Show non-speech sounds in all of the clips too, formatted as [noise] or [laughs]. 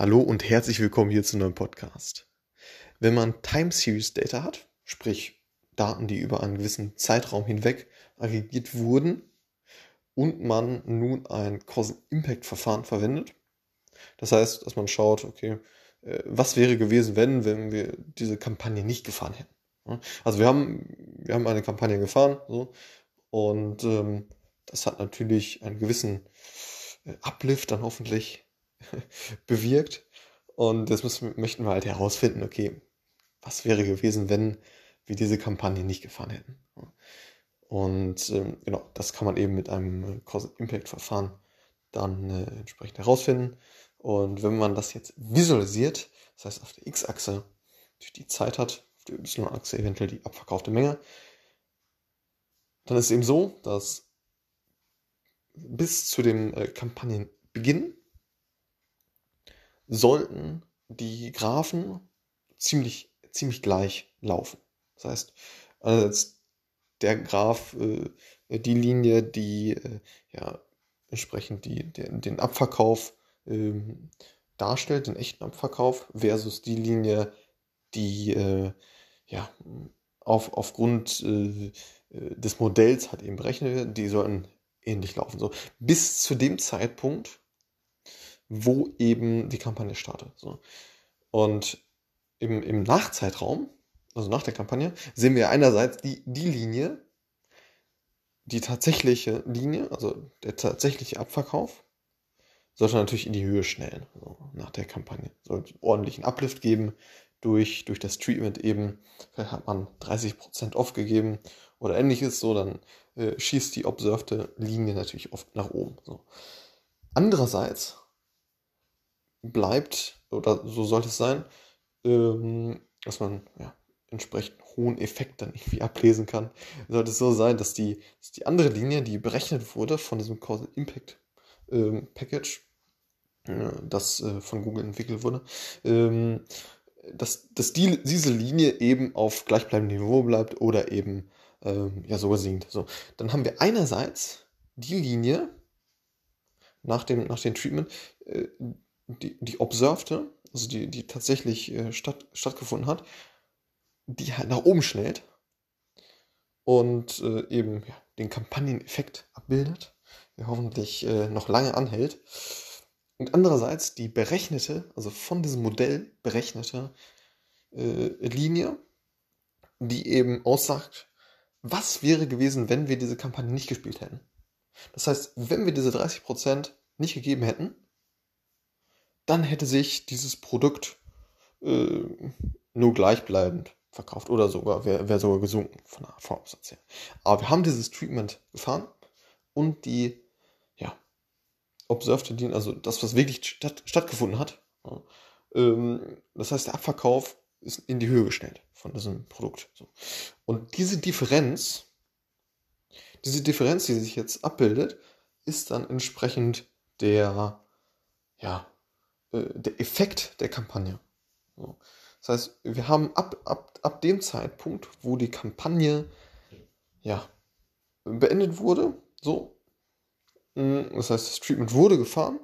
Hallo und herzlich willkommen hier zu einem Podcast. Wenn man Time Series Data hat, sprich Daten, die über einen gewissen Zeitraum hinweg aggregiert wurden und man nun ein Causal Impact Verfahren verwendet, das heißt, dass man schaut, okay, äh, was wäre gewesen, wenn, wenn wir diese Kampagne nicht gefahren hätten. Also wir haben, wir haben eine Kampagne gefahren so, und ähm, das hat natürlich einen gewissen äh, Uplift dann hoffentlich [laughs] bewirkt. Und das müssen, möchten wir halt herausfinden, okay, was wäre gewesen, wenn wir diese Kampagne nicht gefahren hätten. Und ähm, genau, das kann man eben mit einem Causal Impact Verfahren dann äh, entsprechend herausfinden. Und wenn man das jetzt visualisiert, das heißt auf der X-Achse die Zeit hat, auf der Y-Achse eventuell die abverkaufte Menge, dann ist es eben so, dass bis zu dem äh, Kampagnenbeginn sollten die Graphen ziemlich, ziemlich gleich laufen. Das heißt, als der Graph, äh, die Linie, die äh, ja entsprechend die, den, den Abverkauf äh, darstellt, den echten Abverkauf, versus die Linie, die äh, ja auf, aufgrund äh, des Modells hat eben berechnet wird, die sollten ähnlich laufen. So bis zu dem Zeitpunkt, wo eben die Kampagne startet. So. Und im, im Nachzeitraum, also nach der Kampagne, sehen wir einerseits die, die Linie, die tatsächliche Linie, also der tatsächliche Abverkauf, sollte natürlich in die Höhe schnellen, also nach der Kampagne. Sollte ordentlichen Uplift geben durch, durch das Treatment eben. Vielleicht hat man 30% aufgegeben oder ähnliches, so dann äh, schießt die observte Linie natürlich oft nach oben. So. Andererseits bleibt, oder so sollte es sein, ähm, dass man ja, entsprechend hohen Effekt dann irgendwie [laughs] ablesen kann. Sollte es so sein, dass die, dass die andere Linie, die berechnet wurde von diesem Causal Impact ähm, Package, äh, das äh, von Google entwickelt wurde, ähm, dass, dass die, diese Linie eben auf gleichbleibendem Niveau bleibt oder eben ähm, ja sogar sinkt. So, dann haben wir einerseits die Linie nach dem, nach dem Treatment, äh, die, die observte, also die, die tatsächlich äh, statt, stattgefunden hat, die halt nach oben schnellt und äh, eben ja, den Kampagneneffekt abbildet, der hoffentlich äh, noch lange anhält. Und andererseits die berechnete, also von diesem Modell berechnete äh, Linie, die eben aussagt, was wäre gewesen, wenn wir diese Kampagne nicht gespielt hätten. Das heißt, wenn wir diese 30% nicht gegeben hätten, dann hätte sich dieses Produkt äh, nur gleichbleibend verkauft oder sogar wäre wär sogar gesunken von der Vorabsatz her. Aber wir haben dieses Treatment gefahren und die ja, Observed Deal, also das, was wirklich statt, stattgefunden hat, ja, ähm, das heißt, der Abverkauf ist in die Höhe gestellt von diesem Produkt. So. Und diese Differenz, diese Differenz, die sich jetzt abbildet, ist dann entsprechend der, ja, äh, der Effekt der Kampagne. So. Das heißt, wir haben ab, ab, ab dem Zeitpunkt, wo die Kampagne ja, beendet wurde, so, mm, das heißt, das Treatment wurde gefahren,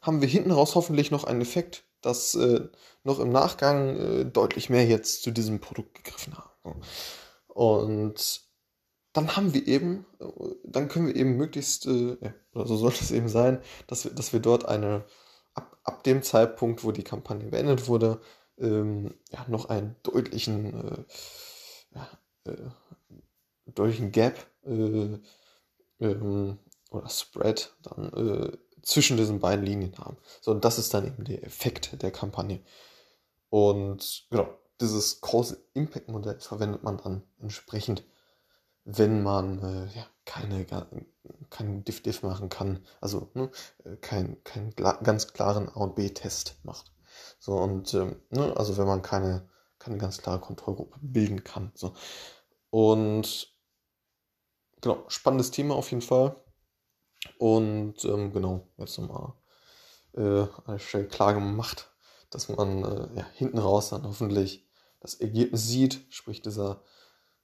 haben wir hinten raus hoffentlich noch einen Effekt, dass äh, noch im Nachgang äh, deutlich mehr jetzt zu diesem Produkt gegriffen haben. Und dann haben wir eben, äh, dann können wir eben möglichst, äh, oder so sollte es eben sein, dass wir, dass wir dort eine ab, ab dem Zeitpunkt, wo die Kampagne beendet wurde, ähm, ja, noch einen deutlichen, äh, ja, äh, deutlichen Gap äh, ähm, oder Spread dann äh, zwischen diesen beiden Linien haben. So, und das ist dann eben der Effekt der Kampagne. Und genau, dieses Causal Impact Modell verwendet man dann entsprechend, wenn man äh, ja, keine, keinen Diff-Diff machen kann, also ne, keinen kein ganz klaren A- und B-Test macht. So, und ähm, ne, also wenn man keine, keine ganz klare Kontrollgruppe bilden kann. So. Und genau, spannendes Thema auf jeden Fall. Und ähm, genau, jetzt nochmal äh, Stelle klar gemacht, dass man äh, ja, hinten raus dann hoffentlich das Ergebnis sieht, sprich dieser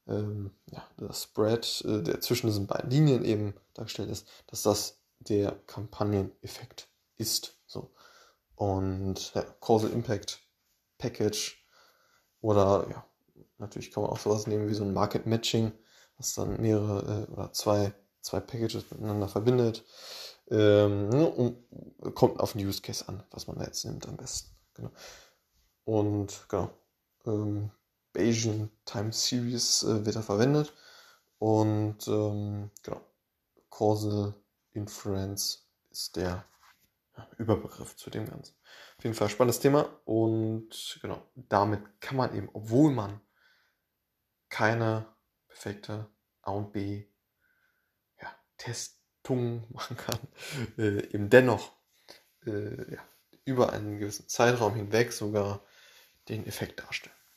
ähm, ja, der Spread, äh, der zwischen diesen beiden Linien eben dargestellt ist, dass das der Kampagneneffekt ist. So. und ja, Causal Impact Package oder ja, natürlich kann man auch sowas nehmen wie so ein Market Matching, was dann mehrere äh, oder zwei, zwei Packages miteinander verbindet. Ähm, ne, und kommt auf den Use Case an, was man da jetzt nimmt am besten. Genau. Und genau, ähm, Bayesian Time Series äh, wird da verwendet. Und ähm, genau, Causal Inference ist der Überbegriff zu dem Ganzen. Auf jeden Fall spannendes Thema und genau, damit kann man eben, obwohl man keine perfekte A und B ja, Testung [laughs] machen kann, äh, eben dennoch äh, ja, über einen gewissen Zeitraum hinweg sogar den Effekt darstellen.